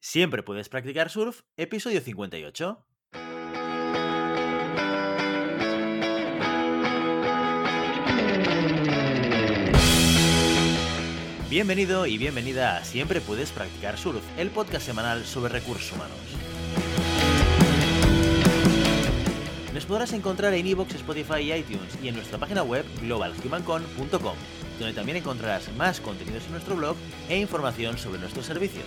Siempre puedes practicar surf, episodio 58. Bienvenido y bienvenida a Siempre puedes practicar surf, el podcast semanal sobre recursos humanos. Nos podrás encontrar en iVoox, Spotify y iTunes y en nuestra página web globalhumancon.com, donde también encontrarás más contenidos en nuestro blog e información sobre nuestros servicios.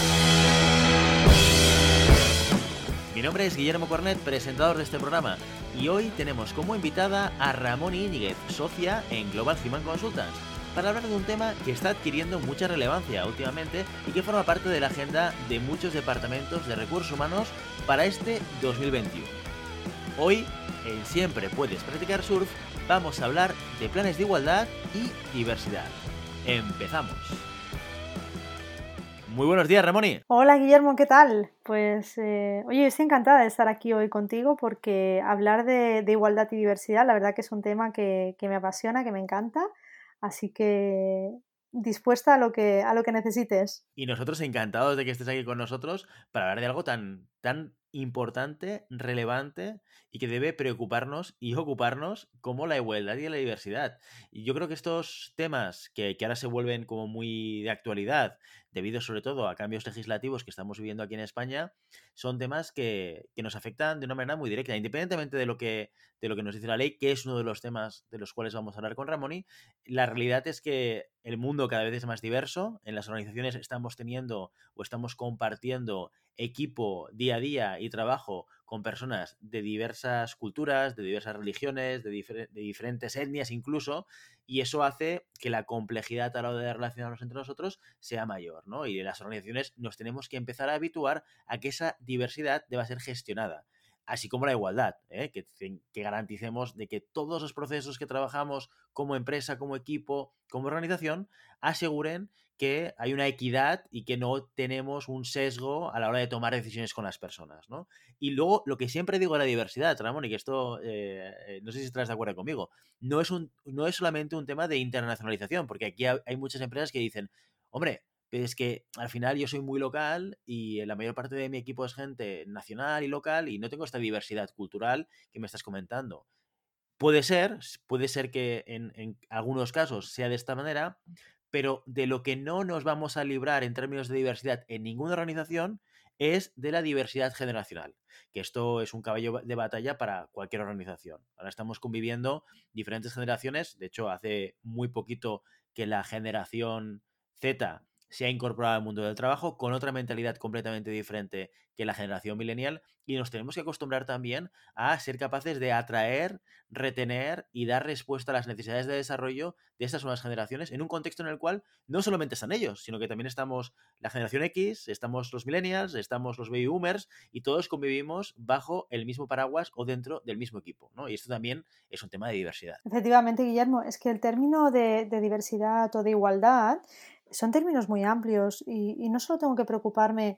Mi nombre es Guillermo Cornet, presentador de este programa, y hoy tenemos como invitada a Ramón Íñiguez, socia en Global Human Consultants, para hablar de un tema que está adquiriendo mucha relevancia últimamente y que forma parte de la agenda de muchos departamentos de recursos humanos para este 2021. Hoy, en Siempre Puedes Practicar Surf, vamos a hablar de planes de igualdad y diversidad. Empezamos. Muy buenos días, Ramoni. Hola, Guillermo, ¿qué tal? Pues, eh, oye, estoy encantada de estar aquí hoy contigo porque hablar de, igualdad y diversidad, la verdad que es un tema que, que, me apasiona, que me encanta. Así que dispuesta a lo que, a lo que necesites. Y nosotros encantados de que estés aquí con nosotros para hablar de algo tan, tan importante, relevante y que debe preocuparnos y ocuparnos como la igualdad y la diversidad. Y yo creo que estos temas que, que ahora se vuelven como muy de actualidad debido sobre todo a cambios legislativos que estamos viviendo aquí en España, son temas que, nos afectan de una manera muy directa, independientemente de lo, que, de lo que nos dice la ley, que es uno de los temas de los cuales vamos a hablar con Ramoni. La realidad es que el mundo cada vez es más diverso, en las organizaciones estamos teniendo o estamos compartiendo equipo día a día y trabajo con personas de diversas culturas, de diversas religiones, de, diferentes etnias incluso, y eso hace que la complejidad a la hora de relacionarnos entre nosotros sea mayor, ¿no? Y las organizaciones nos tenemos que empezar a habituar a que esa diversidad deba ser gestionada así como la igualdad, ¿eh? que, que, garanticemos de que todos los procesos que trabajamos como empresa, como equipo, como organización, aseguren que hay una equidad y que no tenemos un sesgo a la hora de tomar decisiones con las personas, ¿no? Y luego, lo que siempre digo de la diversidad, Ramón, y que esto, eh, eh, no sé si estás de acuerdo conmigo, no es, un, no es solamente un tema de internacionalización, porque aquí hay muchas empresas que dicen, hombre, es que al final yo soy muy local y la mayor parte de mi equipo es gente nacional y local y no tengo esta diversidad cultural que me estás comentando. Puede ser, puede ser que en algunos casos sea de esta manera, pero de lo que no nos vamos a librar en términos de diversidad en ninguna organización es de la diversidad generacional, que esto es un caballo de batalla para cualquier organización. Ahora estamos conviviendo diferentes generaciones, de hecho hace muy poquito que la generación Z se ha incorporado al mundo del trabajo con otra mentalidad completamente diferente que la generación millennial y nos tenemos que acostumbrar también a ser capaces de atraer, retener y dar respuesta a las necesidades de desarrollo de estas nuevas generaciones en un contexto en el cual no solamente están ellos, sino que también estamos la generación X, estamos los millennials, estamos los baby boomers y todos convivimos bajo el mismo paraguas o dentro del mismo equipo. ¿no? Y esto también es un tema de diversidad. Efectivamente, Guillermo, es que el término de, de diversidad o de igualdad son términos muy amplios y, no solo tengo que preocuparme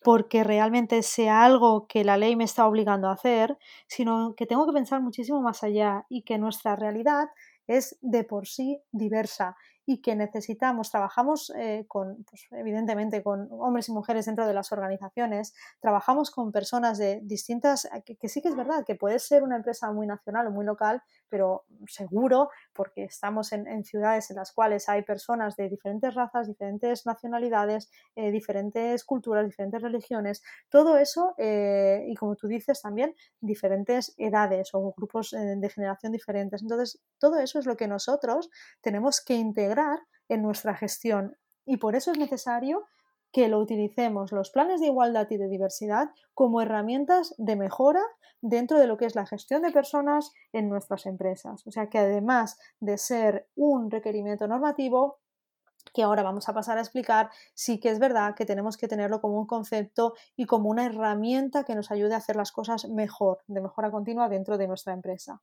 porque realmente sea algo que la ley me está obligando a hacer, sino que tengo que pensar muchísimo más allá y que nuestra realidad es de por sí diversa y que necesitamos, trabajamos eh, con, pues, evidentemente, con hombres y mujeres dentro de las organizaciones, trabajamos con personas de distintas, que, que, sí que es verdad que puede ser una empresa muy nacional o muy local, pero seguro, porque estamos en, ciudades en las cuales hay personas de diferentes razas, diferentes nacionalidades, eh, diferentes culturas, diferentes religiones, todo eso, eh, y como tú dices también, diferentes edades o grupos de generación diferentes. Entonces, todo eso es lo que nosotros tenemos que integrar en nuestra gestión y por eso es necesario que lo utilicemos los planes de igualdad y de diversidad como herramientas de mejora dentro de lo que es la gestión de personas en nuestras empresas. O sea que además de ser un requerimiento normativo, que ahora vamos a pasar a explicar, sí que es verdad que tenemos que tenerlo como un concepto y como una herramienta que nos ayude a hacer las cosas mejor, de mejora continua dentro de nuestra empresa.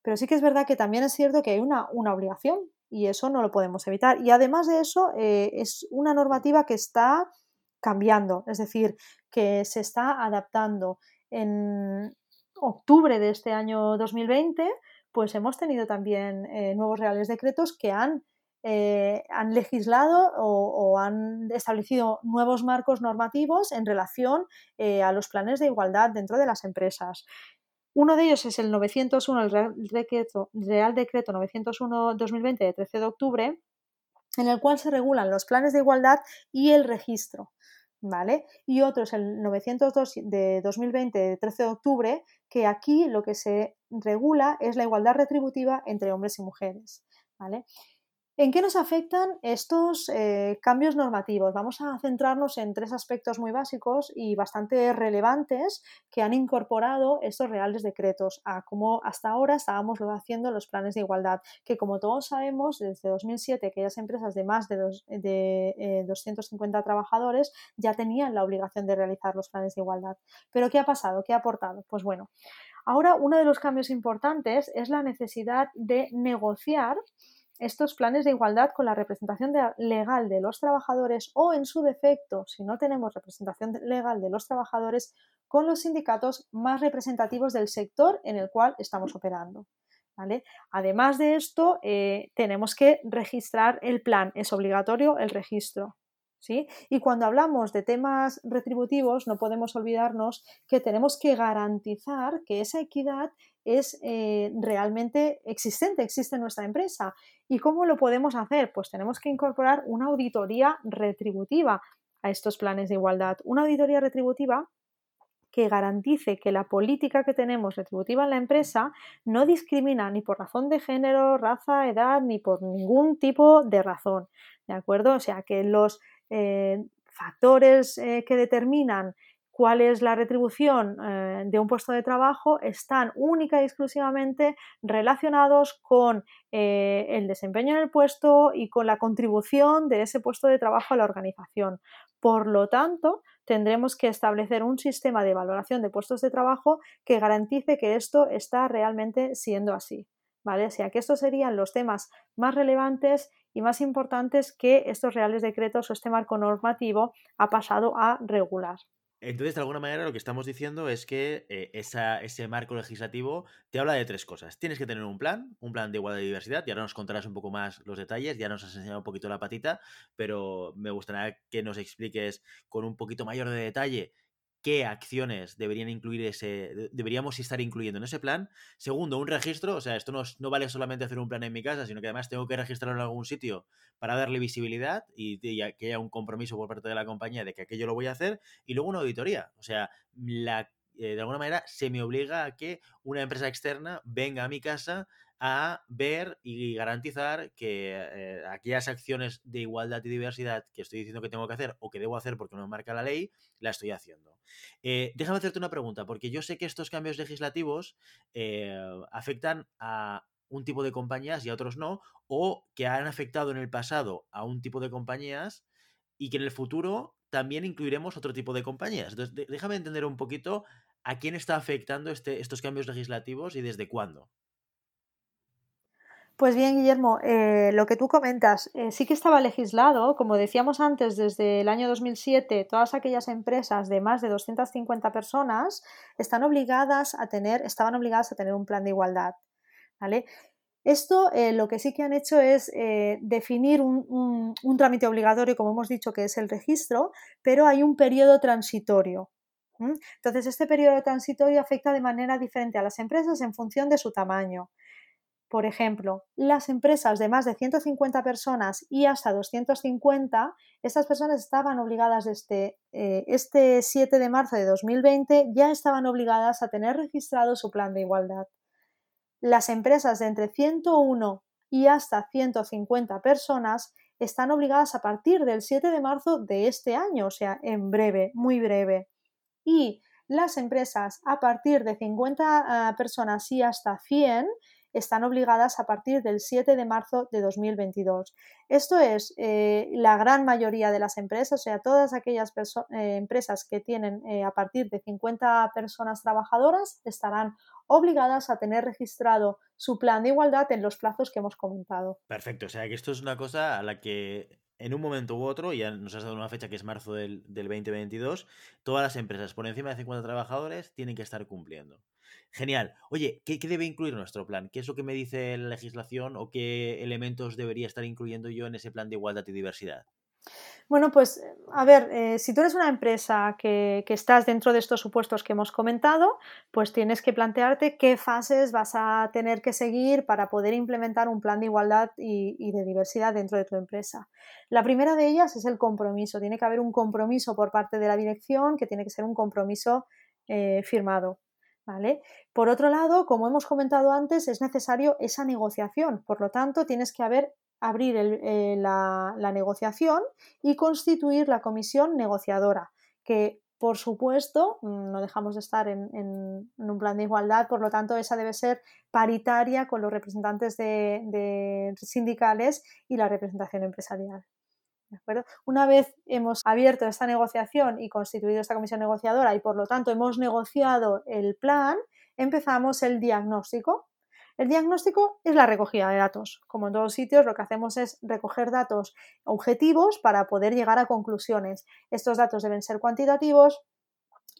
Pero sí que es verdad que también es cierto que hay una, una obligación y eso no lo podemos evitar. Y además de eso, eh, es una normativa que está cambiando, es decir, que se está adaptando. En octubre de este año 2020, pues hemos tenido también eh, nuevos reales decretos que han, eh, han legislado o, han establecido nuevos marcos normativos en relación a los planes de igualdad dentro de las empresas. Uno de ellos es el 901, el Real Decreto, Real Decreto 901-2020 de 13 de octubre, en el cual se regulan los planes de igualdad y el registro. ¿Vale? Y otro es el 902 de 2020 de 13 de octubre, que aquí lo que se regula es la igualdad retributiva entre hombres y mujeres. ¿Vale? ¿En qué nos afectan estos eh, cambios normativos? Vamos a centrarnos en tres aspectos muy básicos y bastante relevantes que han incorporado estos reales decretos a cómo hasta ahora estábamos haciendo los planes de igualdad, que como todos sabemos, desde 2007 aquellas empresas de más de, 250 eh, trabajadores ya tenían la obligación de realizar los planes de igualdad. Pero ¿qué ha pasado? ¿Qué ha aportado? Pues bueno, ahora uno de los cambios importantes es la necesidad de negociar estos planes de igualdad con la representación legal de los trabajadores o, en su defecto, si no tenemos representación legal de los trabajadores, con los sindicatos más representativos del sector en el cual estamos operando. ¿vale? Además de esto, eh, tenemos que registrar el plan, es obligatorio el registro. ¿Sí? Y cuando hablamos de temas retributivos, no podemos olvidarnos que tenemos que garantizar que esa equidad es eh, realmente existente, existe en nuestra empresa. ¿Y cómo lo podemos hacer? Pues tenemos que incorporar una auditoría retributiva a estos planes de igualdad. Una auditoría retributiva que garantice que la política que tenemos retributiva en la empresa no discrimina ni por razón de género, raza, edad, ni por ningún tipo de razón. ¿De acuerdo? O sea, que los eh, factores eh, que determinan cuál es la retribución eh, de un puesto de trabajo están única y exclusivamente relacionados con el desempeño en el puesto y con la contribución de ese puesto de trabajo a la organización. Por lo tanto, tendremos que establecer un sistema de valoración de puestos de trabajo que garantice que esto está realmente siendo así. ¿Vale? O sea que estos serían los temas más relevantes y más importantes que estos reales decretos o este marco normativo ha pasado a regular. Entonces, de alguna manera, lo que estamos diciendo es que eh, ese marco legislativo te habla de tres cosas. Tienes que tener un plan, un plan de igualdad y diversidad, y ahora nos contarás un poco más los detalles, ya nos has enseñado un poquito la patita, pero me gustaría que nos expliques con un poquito mayor de detalle qué acciones deberían incluir ese, deberíamos estar incluyendo en ese plan. Segundo, un registro, o sea, esto no, no, vale solamente hacer un plan en mi casa, sino que además tengo que registrarlo en algún sitio para darle visibilidad y, que haya un compromiso por parte de la compañía de que aquello lo voy a hacer. Y luego una auditoría, o sea, la, eh, de alguna manera se me obliga a que una empresa externa venga a mi casa a ver y garantizar que eh, aquellas acciones de igualdad y diversidad que estoy diciendo que tengo que hacer o que debo hacer porque me marca la ley, la estoy haciendo. Eh, déjame hacerte una pregunta, porque yo sé que estos cambios legislativos eh, afectan a un tipo de compañías y a otros no, o que han afectado en el pasado a un tipo de compañías y que en el futuro también incluiremos otro tipo de compañías. Entonces, déjame entender un poquito a quién está afectando este, estos cambios legislativos y desde cuándo. Pues bien, Guillermo, eh, lo que tú comentas, eh, sí que estaba legislado, como decíamos antes, desde el año 2007, todas aquellas empresas de más de 250 personas están obligadas a tener, estaban obligadas a tener un plan de igualdad. ¿vale? Esto eh, lo que sí que han hecho es definir un, trámite obligatorio, como hemos dicho, que es el registro, pero hay un periodo transitorio. Entonces, este periodo transitorio afecta de manera diferente a las empresas en función de su tamaño. Por ejemplo, las empresas de más de 150 personas y hasta 250, estas personas estaban obligadas desde eh, este 7 de marzo de 2020, ya estaban obligadas a tener registrado su plan de igualdad. Las empresas de entre 101 y hasta 150 personas están obligadas a partir del 7 de marzo de este año, o sea, en breve, muy breve. Y las empresas a partir de 50 ah, personas y hasta 100 están obligadas a partir del 7 de marzo de 2022. Esto es eh, la gran mayoría de las empresas, o sea, todas aquellas eh, empresas que tienen eh, a partir de 50 personas trabajadoras estarán obligadas a tener registrado su plan de igualdad en los plazos que hemos comentado. Perfecto, o sea que esto es una cosa a la que en un momento u otro, ya nos has dado una fecha que es marzo del, del 2022, todas las empresas por encima de 50 trabajadores tienen que estar cumpliendo. Genial. Oye, ¿qué, debe incluir nuestro plan? ¿Qué es lo que me dice la legislación o qué elementos debería estar incluyendo yo en ese plan de igualdad y diversidad? Bueno, pues a ver, eh, si tú eres una empresa que, estás dentro de estos supuestos que hemos comentado, pues tienes que plantearte qué fases vas a tener que seguir para poder implementar un plan de igualdad y, de diversidad dentro de tu empresa. La primera de ellas es el compromiso. Tiene que haber un compromiso por parte de la dirección que tiene que ser un compromiso eh, firmado. Por otro lado, como hemos comentado antes, es necesario esa negociación. Por lo tanto, tienes que haber, abrir eh, la, negociación y constituir la comisión negociadora, que por supuesto mm, no dejamos de estar en, un plan de igualdad, por lo tanto, esa debe ser paritaria con los representantes de sindicales y la representación empresarial. Una vez hemos abierto esta negociación y constituido esta comisión negociadora y por lo tanto hemos negociado el plan, empezamos el diagnóstico. El diagnóstico es la recogida de datos. Como en todos sitios, lo que hacemos es recoger datos objetivos para poder llegar a conclusiones. Estos datos deben ser cuantitativos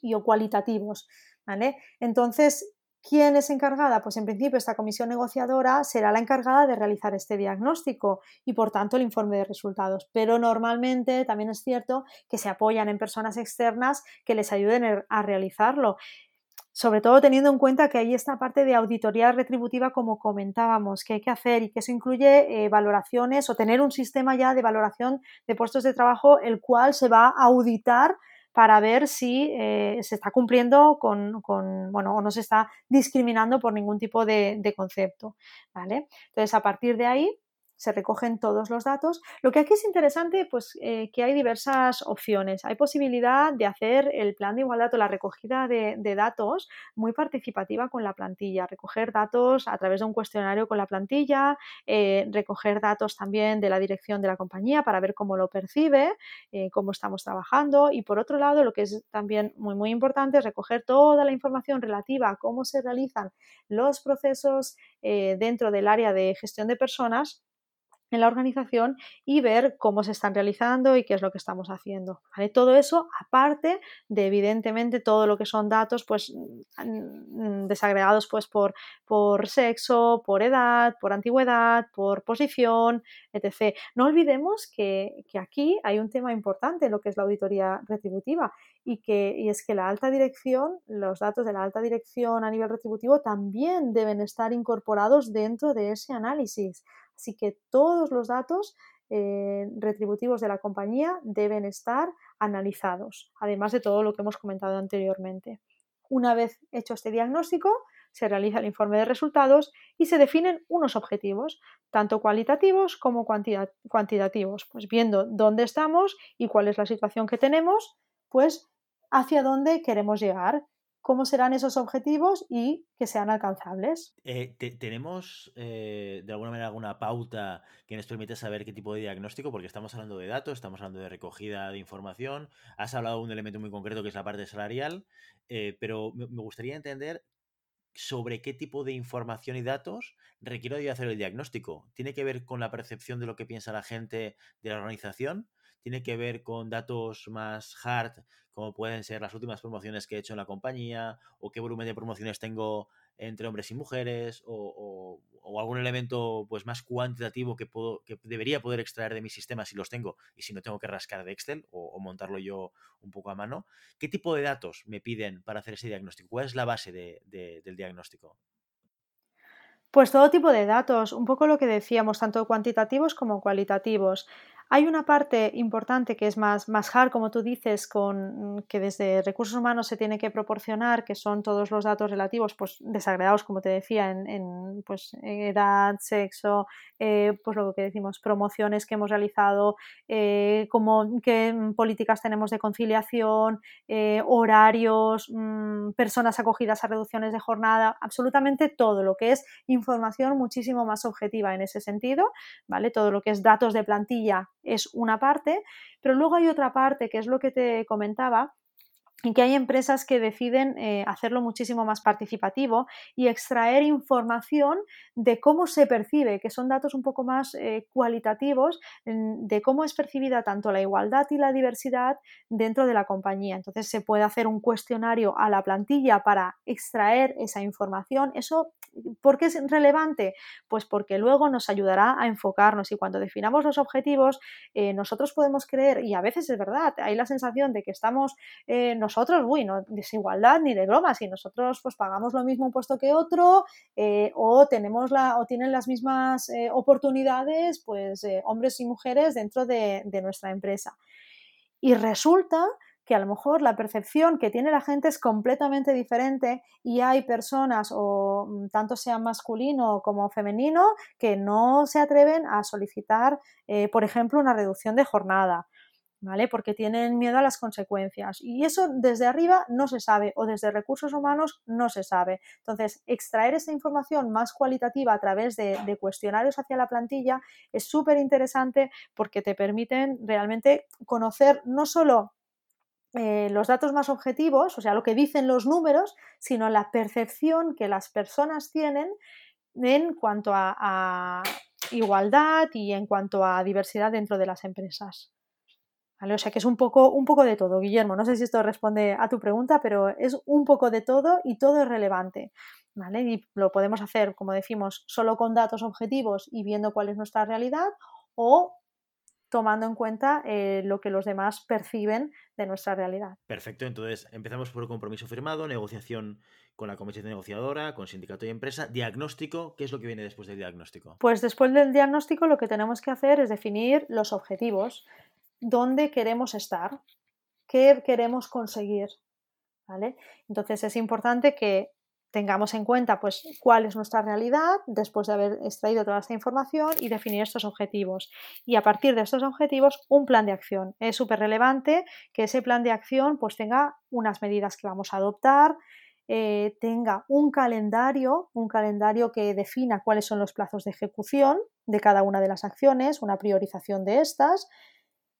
y o cualitativos. ¿vale? Entonces, ¿Quién es encargada? Pues en principio esta comisión negociadora será la encargada de realizar este diagnóstico y por tanto el informe de resultados. Pero normalmente también es cierto que se apoyan en personas externas que les ayuden a realizarlo. Sobre todo teniendo en cuenta que hay esta parte de auditoría retributiva, como comentábamos, que hay que hacer y que eso incluye eh, valoraciones o tener un sistema ya de valoración de puestos de trabajo, el cual se va a auditar para ver si eh, se está cumpliendo con, bueno, o no se está discriminando por ningún tipo de, de concepto, ¿vale? Entonces, a partir de ahí, se recogen todos los datos. Lo que aquí es interesante, pues eh, que hay diversas opciones. Hay posibilidad de hacer el plan de igualdad o la recogida de, datos muy participativa con la plantilla, recoger datos a través de un cuestionario con la plantilla, eh, recoger datos también de la dirección de la compañía para ver cómo lo percibe, eh, cómo estamos trabajando y por otro lado, lo que es también muy muy importante es recoger toda la información relativa a cómo se realizan los procesos dentro del área de gestión de personas en la organización y ver cómo se están realizando y qué es lo que estamos haciendo. Todo eso, aparte de evidentemente todo lo que son datos pues, mm, desagregados pues, por, por sexo, por edad, por antigüedad, por posición, etc. No olvidemos que, que, aquí hay un tema importante en lo que es la auditoría retributiva y, que, y es que la alta dirección, los datos de la alta dirección a nivel retributivo también deben estar incorporados dentro de ese análisis. Así que todos los datos eh, retributivos de la compañía deben estar analizados, además de todo lo que hemos comentado anteriormente. Una vez hecho este diagnóstico, se realiza el informe de resultados y se definen unos objetivos, tanto cualitativos como cuantitativos, pues viendo dónde estamos y cuál es la situación que tenemos, pues hacia dónde queremos llegar cómo serán esos objetivos y que sean alcanzables. Eh, ¿Tenemos eh, de alguna manera alguna pauta que nos permita saber qué tipo de diagnóstico? Porque estamos hablando de datos, estamos hablando de recogida de información, has hablado de un elemento muy concreto que es la parte salarial, eh, pero me, gustaría entender sobre qué tipo de información y datos requiero yo hacer el diagnóstico. ¿Tiene que ver con la percepción de lo que piensa la gente de la organización? Tiene que ver con datos más hard, como pueden ser las últimas promociones que he hecho en la compañía, o qué volumen de promociones tengo entre hombres y mujeres, o, algún elemento pues más cuantitativo que, puedo, que debería poder extraer de mi sistema si los tengo y si no tengo que rascar de Excel o, montarlo yo un poco a mano. ¿Qué tipo de datos me piden para hacer ese diagnóstico? ¿Cuál es la base del diagnóstico? Pues todo tipo de datos, un poco lo que decíamos, tanto cuantitativos como cualitativos. Hay una parte importante que es más, más hard, como tú dices, con, mm, que desde recursos humanos se tiene que proporcionar, que son todos los datos relativos, pues desagregados, como te decía, en, pues, edad, sexo, eh, pues lo que decimos, promociones que hemos realizado, eh, como, qué políticas tenemos de conciliación, eh, horarios, mm, personas acogidas a reducciones de jornada, absolutamente todo lo que es información muchísimo más objetiva en ese sentido, ¿vale? Todo lo que es datos de plantilla es una parte, pero luego hay otra parte que es lo que te comentaba, y que hay empresas que deciden eh, hacerlo muchísimo más participativo y extraer información de cómo se percibe, que son datos un poco más eh, cualitativos de cómo es percibida tanto la igualdad y la diversidad dentro de la compañía. Entonces se puede hacer un cuestionario a la plantilla para extraer esa información. Eso, ¿por qué es relevante? Pues porque luego nos ayudará a enfocarnos y cuando definamos los objetivos, eh, nosotros podemos creer, y a veces es verdad, hay la sensación de que estamos nosotros, uy, no desigualdad ni de broma, si nosotros pues pagamos lo mismo puesto que otro eh, o tenemos la, o tienen las mismas eh, oportunidades pues eh, hombres y mujeres dentro de, de nuestra empresa. Y resulta que a lo mejor la percepción que tiene la gente es completamente diferente y hay personas, o mm, tanto sea masculino como femenino, que no se atreven a solicitar, por ejemplo, una reducción de jornada ¿vale? Porque tienen miedo a las consecuencias. Y eso desde arriba no se sabe o desde recursos humanos no se sabe. Entonces, extraer esa información más cualitativa a través de, cuestionarios hacia la plantilla es súper interesante porque te permiten realmente conocer no solo eh, los datos más objetivos, o sea, lo que dicen los números, sino la percepción que las personas tienen en cuanto a igualdad y en cuanto a diversidad dentro de las empresas. O sea que es un poco, un poco de todo, Guillermo. No sé si esto responde a tu pregunta, pero es un poco de todo y todo es relevante. ¿vale? Y lo podemos hacer, como decimos, solo con datos objetivos y viendo cuál es nuestra realidad o tomando en cuenta eh, lo que los demás perciben de nuestra realidad. Perfecto, entonces empezamos por compromiso firmado, negociación con la comisión negociadora, con sindicato y empresa, diagnóstico, ¿qué es lo que viene después del diagnóstico? Pues después del diagnóstico lo que tenemos que hacer es definir los objetivos dónde queremos estar, qué queremos conseguir. ¿vale? Entonces es importante que tengamos en cuenta pues, cuál es nuestra realidad después de haber extraído toda esta información y definir estos objetivos. Y a partir de estos objetivos, un plan de acción. Es súper relevante que ese plan de acción pues, tenga unas medidas que vamos a adoptar, eh, tenga un calendario, un calendario que defina cuáles son los plazos de ejecución de cada una de las acciones, una priorización de estas,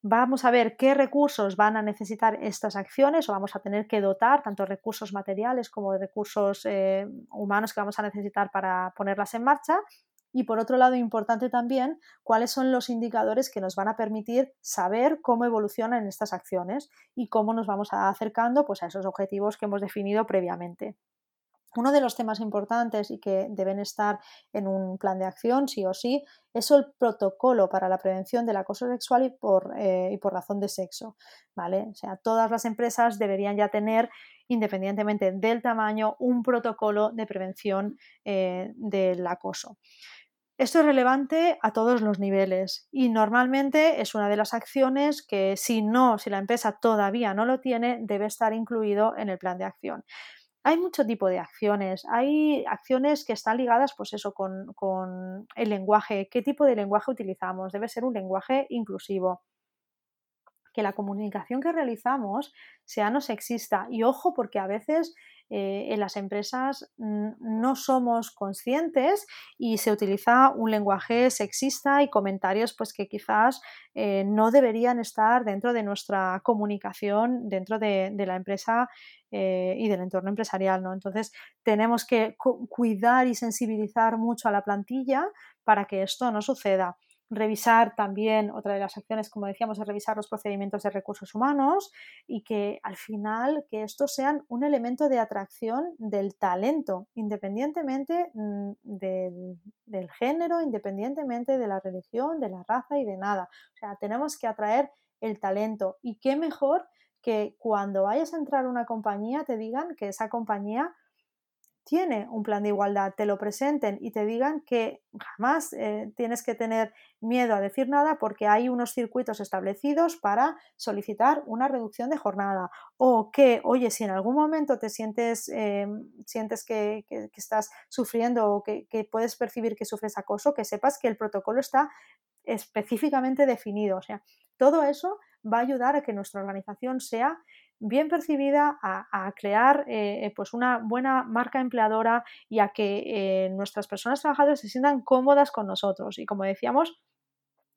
Vamos a ver qué recursos van a necesitar estas acciones o vamos a tener que dotar tanto recursos materiales como recursos eh, humanos que vamos a necesitar para ponerlas en marcha. Y por otro lado, importante también cuáles son los indicadores que nos van a permitir saber cómo evolucionan estas acciones y cómo nos vamos acercando pues, a esos objetivos que hemos definido previamente. Uno de los temas importantes y que deben estar en un plan de acción, sí o sí, es el protocolo para la prevención del acoso sexual y por, eh, y por razón de sexo. ¿vale? O sea, todas las empresas deberían ya tener, independientemente del tamaño, un protocolo de prevención eh, del acoso. Esto es relevante a todos los niveles y normalmente es una de las acciones que si no, si la empresa todavía no lo tiene, debe estar incluido en el plan de acción. Hay mucho tipo de acciones. Hay acciones que están ligadas, pues eso, con, con el lenguaje. ¿Qué tipo de lenguaje utilizamos? Debe ser un lenguaje inclusivo que la comunicación que realizamos sea no sexista. Y ojo, porque a veces eh, en las empresas no somos conscientes y se utiliza un lenguaje sexista y comentarios pues, que quizás eh, no deberían estar dentro de nuestra comunicación dentro de, la empresa eh, y del entorno empresarial. ¿no? Entonces tenemos que cuidar y sensibilizar mucho a la plantilla para que esto no suceda revisar también, otra de las acciones, como decíamos, es revisar los procedimientos de recursos humanos y que al final que estos sean un elemento de atracción del talento, independientemente mm, del, género, independientemente de la religión, de la raza y de nada. O sea, tenemos que atraer el talento y qué mejor que cuando vayas a entrar a una compañía te digan que esa compañía tiene un plan de igualdad, te lo presenten y te digan que jamás eh, tienes que tener miedo a decir nada porque hay unos circuitos establecidos para solicitar una reducción de jornada o que, oye, si en algún momento te sientes, eh, sientes que, estás sufriendo o que, que puedes percibir que sufres acoso, que sepas que el protocolo está específicamente definido. O sea, todo eso va a ayudar a que nuestra organización sea bien percibida, a, crear eh, eh, pues una buena marca empleadora y a que eh, nuestras personas trabajadoras se sientan cómodas con nosotros. Y como decíamos,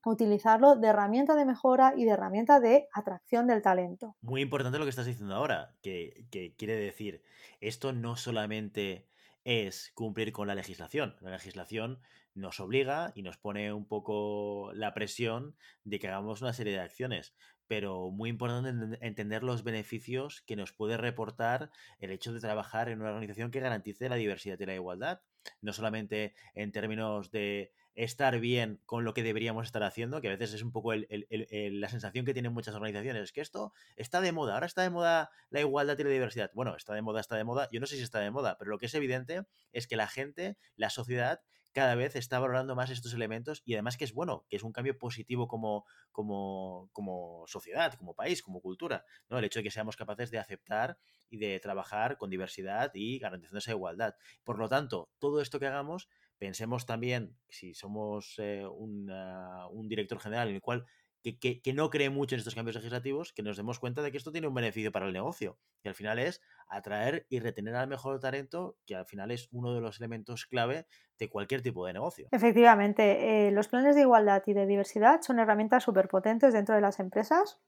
utilizarlo de herramienta de mejora y de herramienta de atracción del talento. Muy importante lo que estás diciendo ahora, que, que quiere decir, esto no solamente es cumplir con la legislación. La legislación nos obliga y nos pone un poco la presión de que hagamos una serie de acciones, pero muy importante entender los beneficios que nos puede reportar el hecho de trabajar en una organización que garantice la diversidad y la igualdad, no solamente en términos de estar bien con lo que deberíamos estar haciendo, que a veces es un poco la sensación que tienen muchas organizaciones, que esto está de moda, ahora está de moda la igualdad y la diversidad. Bueno, está de moda, está de moda, yo no sé si está de moda, pero lo que es evidente es que la gente, la sociedad, cada vez está valorando más estos elementos y además que es bueno, que es un cambio positivo como, como, como sociedad, como país, como cultura, ¿no? El hecho de que seamos capaces de aceptar y de trabajar con diversidad y garantizando esa igualdad. Por lo tanto, todo esto que hagamos, pensemos también, si somos eh, un director general en el cual que, no cree mucho en estos cambios legislativos, que nos demos cuenta de que esto tiene un beneficio para el negocio. Y al final es atraer y retener al mejor talento, que al final es uno de los elementos clave de cualquier tipo de negocio. Efectivamente, eh, los planes de igualdad y de diversidad son herramientas súper potentes dentro de las empresas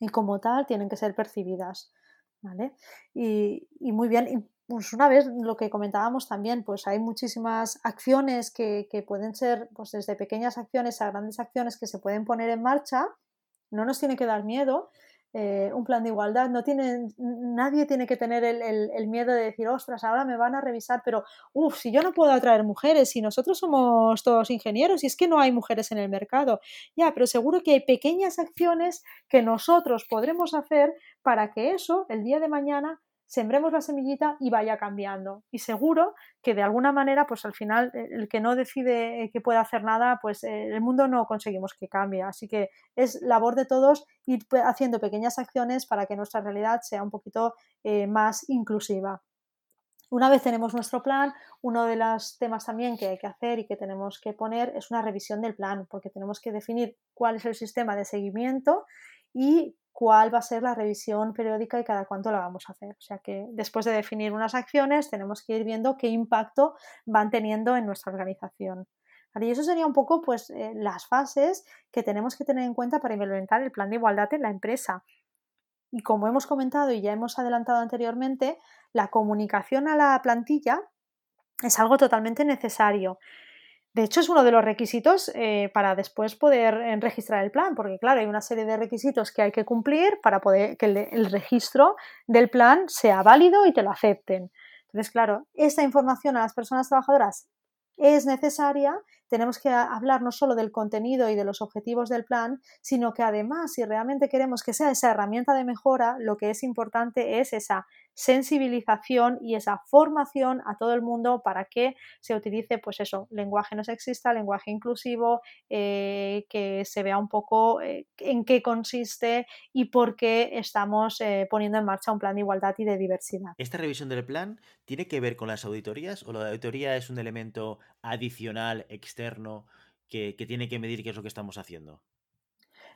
y como tal tienen que ser percibidas. ¿vale? Y muy bien, pues una vez lo que comentábamos también, pues hay muchísimas acciones que, pueden ser, pues desde pequeñas acciones a grandes acciones que se pueden poner en marcha. No nos tiene que dar miedo. Eh, un plan de igualdad, no tiene, nadie tiene que tener el, miedo de decir, ostras, ahora me van a revisar, pero, uff, si yo no puedo atraer mujeres, si nosotros somos todos ingenieros y es que no hay mujeres en el mercado, ya, pero seguro que hay pequeñas acciones que nosotros podremos hacer para que eso, el día de mañana, sembremos la semillita y vaya cambiando. Y seguro que de alguna manera, pues al final, eh, el que no decide que pueda hacer nada, pues eh, el mundo no conseguimos que cambie. Así que es labor de todos ir haciendo pequeñas acciones para que nuestra realidad sea un poquito eh, más inclusiva. Una vez tenemos nuestro plan, uno de los temas también que hay que hacer y que tenemos que poner es una revisión del plan, porque tenemos que definir cuál es el sistema de seguimiento y cuál va a ser la revisión periódica y cada cuánto la vamos a hacer. O sea que después de definir unas acciones tenemos que ir viendo qué impacto van teniendo en nuestra organización. Y eso sería un poco pues, eh, las fases que tenemos que tener en cuenta para implementar el plan de igualdad en la empresa. Y como hemos comentado y ya hemos adelantado anteriormente, la comunicación a la plantilla es algo totalmente necesario. De hecho, es uno de los requisitos eh, para después poder registrar el plan, porque claro, hay una serie de requisitos que hay que cumplir para poder que el, registro del plan sea válido y te lo acepten. Entonces, claro, esta información a las personas trabajadoras es necesaria, tenemos que hablar no solo del contenido y de los objetivos del plan, sino que además, si realmente queremos que sea esa herramienta de mejora, lo que es importante es esa sensibilización y esa formación a todo el mundo para que se utilice, pues eso, lenguaje no sexista, lenguaje inclusivo, eh, que se vea un poco eh, en qué consiste y por qué estamos eh, poniendo en marcha un plan de igualdad y de diversidad. ¿Esta revisión del plan tiene que ver con las auditorías o la auditoría es un elemento adicional, externo, que tiene que medir qué es lo que estamos haciendo?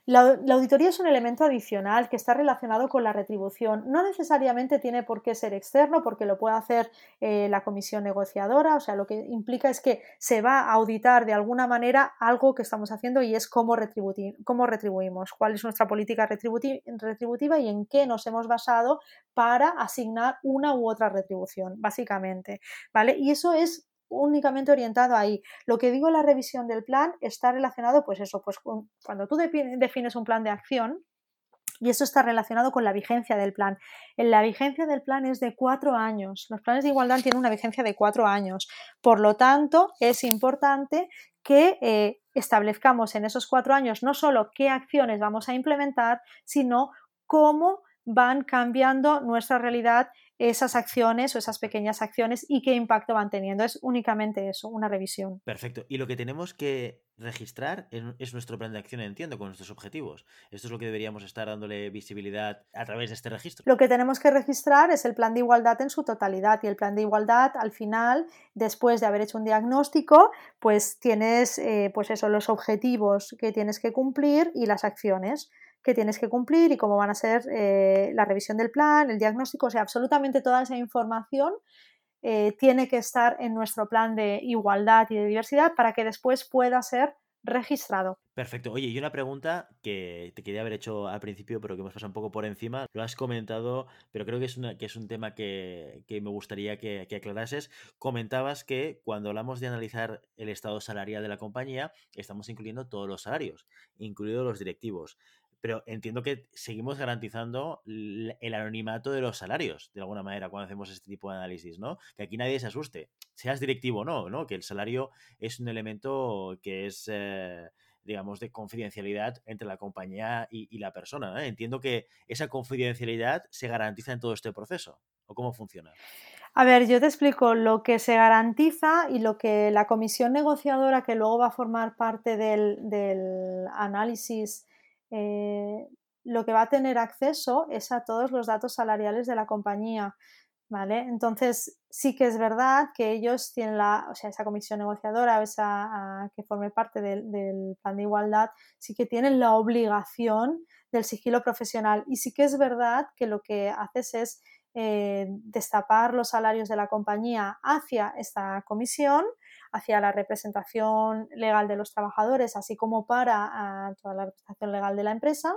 La, auditoría es un elemento adicional que está relacionado con la retribución. No necesariamente tiene por qué ser externo porque lo puede hacer eh, la comisión negociadora. O sea, lo que implica es que se va a auditar de alguna manera algo que estamos haciendo y es cómo, cómo retribuimos, cuál es nuestra política retributiva y en qué nos hemos basado para asignar una u otra retribución, básicamente. ¿Vale? Y eso es únicamente orientado ahí. Lo que digo en la revisión del plan está relacionado, pues eso, pues cuando tú defines un plan de acción, y eso está relacionado con la vigencia del plan. La vigencia del plan es de cuatro años. Los planes de igualdad tienen una vigencia de cuatro años. Por lo tanto, es importante que eh, establezcamos en esos cuatro años no solo qué acciones vamos a implementar, sino cómo van cambiando nuestra realidad esas acciones o esas pequeñas acciones y qué impacto van teniendo. Es únicamente eso, una revisión. Perfecto. Y lo que tenemos que registrar es nuestro plan de acción, entiendo, con nuestros objetivos. Esto es lo que deberíamos estar dándole visibilidad a través de este registro. Lo que tenemos que registrar es el plan de igualdad en su totalidad y el plan de igualdad al final, después de haber hecho un diagnóstico, pues tienes eh, pues eso, los objetivos que tienes que cumplir y las acciones que tienes que cumplir y cómo van a ser eh, la revisión del plan, el diagnóstico, o sea, absolutamente toda esa información eh, tiene que estar en nuestro plan de igualdad y de diversidad para que después pueda ser registrado. Perfecto. Oye, y una pregunta que te quería haber hecho al principio, pero que hemos pasado un poco por encima. Lo has comentado, pero creo que es, una, que es un tema que, me gustaría que, que, aclarases. Comentabas que cuando hablamos de analizar el estado salarial de la compañía, estamos incluyendo todos los salarios, incluidos los directivos pero entiendo que seguimos garantizando el anonimato de los salarios, de alguna manera, cuando hacemos este tipo de análisis, ¿no? Que aquí nadie se asuste, seas directivo o no, ¿no? Que el salario es un elemento que es, eh, digamos, de confidencialidad entre la compañía y, la persona, Entiendo que esa confidencialidad se garantiza en todo este proceso, ¿o cómo funciona? A ver, yo te explico lo que se garantiza y lo que la comisión negociadora que luego va a formar parte del análisis eh, lo que va a tener acceso es a todos los datos salariales de la compañía. ¿Vale? Entonces, sí que es verdad que ellos tienen la, o sea, esa comisión negociadora, esa que forme parte del, plan de igualdad, sí que tienen la obligación del sigilo profesional. Y sí que es verdad que lo que haces es eh, destapar los salarios de la compañía hacia esta comisión hacia la representación legal de los trabajadores, así como para toda la representación legal de la empresa.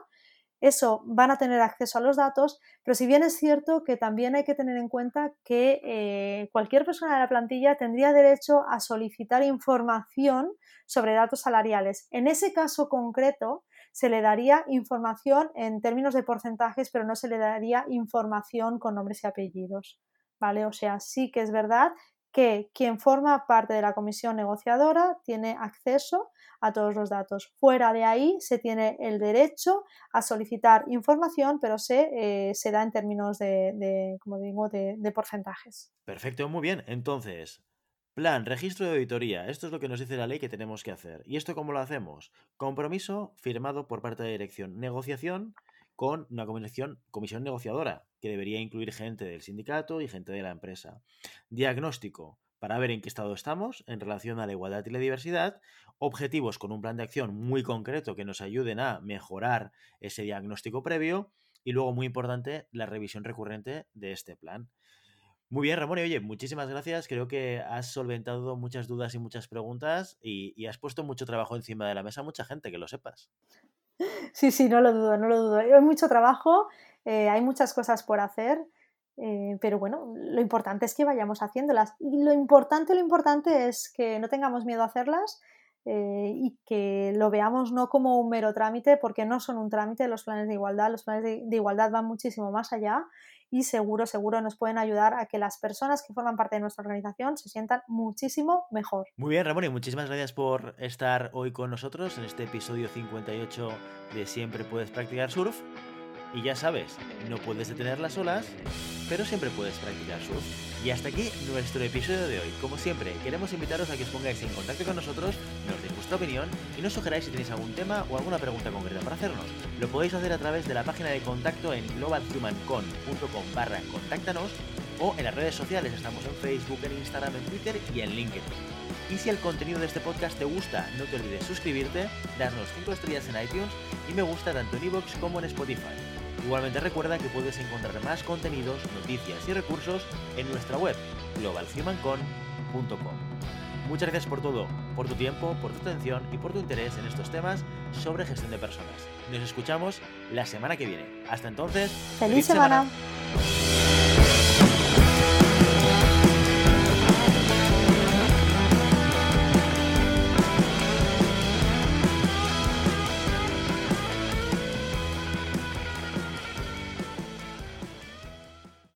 Eso van a tener acceso a los datos, pero si bien es cierto que también hay que tener en cuenta que eh, cualquier persona de la plantilla tendría derecho a solicitar información sobre datos salariales. En ese caso concreto, se le daría información en términos de porcentajes, pero no se le daría información con nombres y apellidos. ¿Vale? O sea, sí que es verdad que quien forma parte de la comisión negociadora tiene acceso a todos los datos. Fuera de ahí se tiene el derecho a solicitar información, pero se, eh, se da en términos de, como digo, de, de porcentajes. Perfecto, muy bien. Entonces, Plan, registro de auditoría. Esto es lo que nos dice la ley que tenemos que hacer. ¿Y esto cómo lo hacemos? Compromiso firmado por parte de la dirección. Negociación con una comisión, comisión negociadora, que debería incluir gente del sindicato y gente de la empresa. Diagnóstico, para ver en qué estado estamos en relación a la igualdad y la diversidad. Objetivos con un plan de acción muy concreto que nos ayuden a mejorar ese diagnóstico previo. Y luego, muy importante, la revisión recurrente de este plan. Muy bien, Ramón. Oye, muchísimas gracias. Creo que has solventado muchas dudas y muchas preguntas y, y has puesto mucho trabajo encima de la mesa a mucha gente, que lo sepas. Sí, sí, no lo dudo, no lo dudo. Hay mucho trabajo, eh, hay muchas cosas por hacer, eh, pero bueno, lo importante es que vayamos haciéndolas. Y lo importante, lo importante es que no tengamos miedo a hacerlas eh, y que lo veamos no como un mero trámite, porque no son un trámite los planes de igualdad. Los planes de igualdad van muchísimo más allá y seguro, seguro nos pueden ayudar a que las personas que forman parte de nuestra organización se sientan muchísimo mejor. Muy bien, Ramón, y muchísimas gracias por estar hoy con nosotros en este episodio 58 de Siempre puedes practicar surf. Y ya sabes, no puedes detener las olas, pero siempre puedes practicar surf. Y hasta aquí nuestro episodio de hoy. Como siempre, queremos invitaros a que os pongáis en contacto con nosotros, nos deis vuestra opinión y nos sugeráis si tenéis algún tema o alguna pregunta concreta para hacernos. Lo podéis hacer a través de la página de contacto en globalhumancon.com barra contáctanos o en las redes sociales, estamos en Facebook, en Instagram, en Twitter y en LinkedIn. Y si el contenido de este podcast te gusta, no te olvides suscribirte, darnos 5 estrellas en iTunes y me gusta tanto en iVoox como en Spotify. Igualmente recuerda que puedes encontrar más contenidos, noticias y recursos en nuestra web globalhumancon.com. Muchas gracias por todo, por tu tiempo, por tu atención y por tu interés en estos temas sobre gestión de personas. Nos escuchamos la semana que viene. Hasta entonces, feliz, semana.